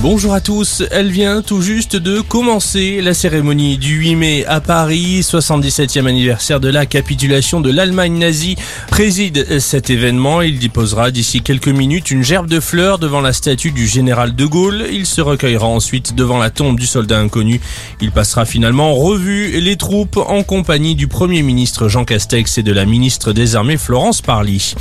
Bonjour à tous, elle vient tout juste de commencer la cérémonie du 8 mai à Paris, 77e anniversaire de la capitulation de l'Allemagne nazie préside cet événement. Il déposera d'ici quelques minutes une gerbe de fleurs devant la statue du général de Gaulle. Il se recueillera ensuite devant la tombe du soldat inconnu. Il passera finalement en revue les troupes en compagnie du premier ministre Jean Castex et de la ministre des Armées Florence Parly.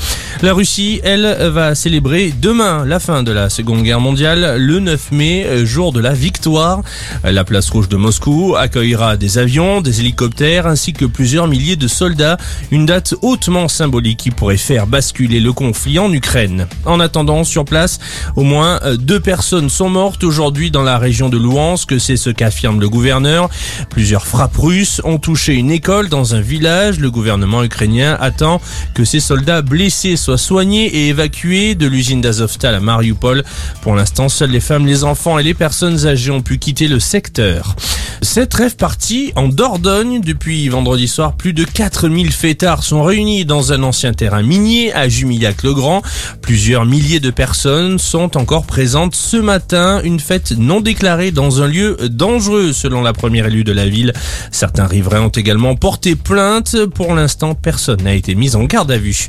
La Russie, elle, va célébrer demain la fin de la Seconde Guerre mondiale, le 9 mai, euh, jour de la victoire. La place rouge de Moscou accueillera des avions, des hélicoptères ainsi que plusieurs milliers de soldats. Une date hautement symbolique qui pourrait faire basculer le conflit en Ukraine. En attendant, sur place, au moins euh, deux personnes sont mortes aujourd'hui dans la région de Louhansk, c'est ce qu'affirme le gouverneur. Plusieurs frappes russes ont touché une école dans un village. Le gouvernement ukrainien attend que ces soldats blessés soient soignés et évacués de l'usine d'Azovstal à Mariupol. Pour l'instant, seules les femmes, enfants et les personnes âgées ont pu quitter le secteur. Cette rêve partie en Dordogne depuis vendredi soir, plus de 4000 fêtards sont réunis dans un ancien terrain minier à Jumillac-le-Grand. Plusieurs milliers de personnes sont encore présentes ce matin, une fête non déclarée dans un lieu dangereux selon la première élue de la ville. Certains riverains ont également porté plainte. Pour l'instant, personne n'a été mis en garde à vue.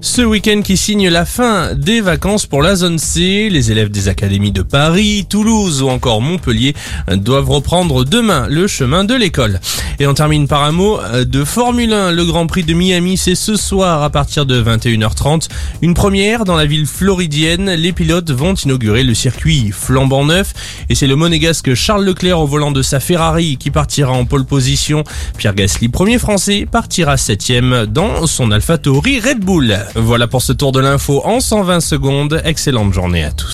Ce week-end qui signe la fin des vacances pour la zone C, les élèves des académies de Paris, Toulouse ou encore Montpellier doivent reprendre le chemin de l'école. Et on termine par un mot de Formule 1. Le Grand Prix de Miami, c'est ce soir à partir de 21h30. Une première dans la ville floridienne. Les pilotes vont inaugurer le circuit flambant neuf. Et c'est le monégasque Charles Leclerc au volant de sa Ferrari qui partira en pole position. Pierre Gasly, premier français, partira septième dans son AlphaTauri Red Bull. Voilà pour ce tour de l'info en 120 secondes. Excellente journée à tous.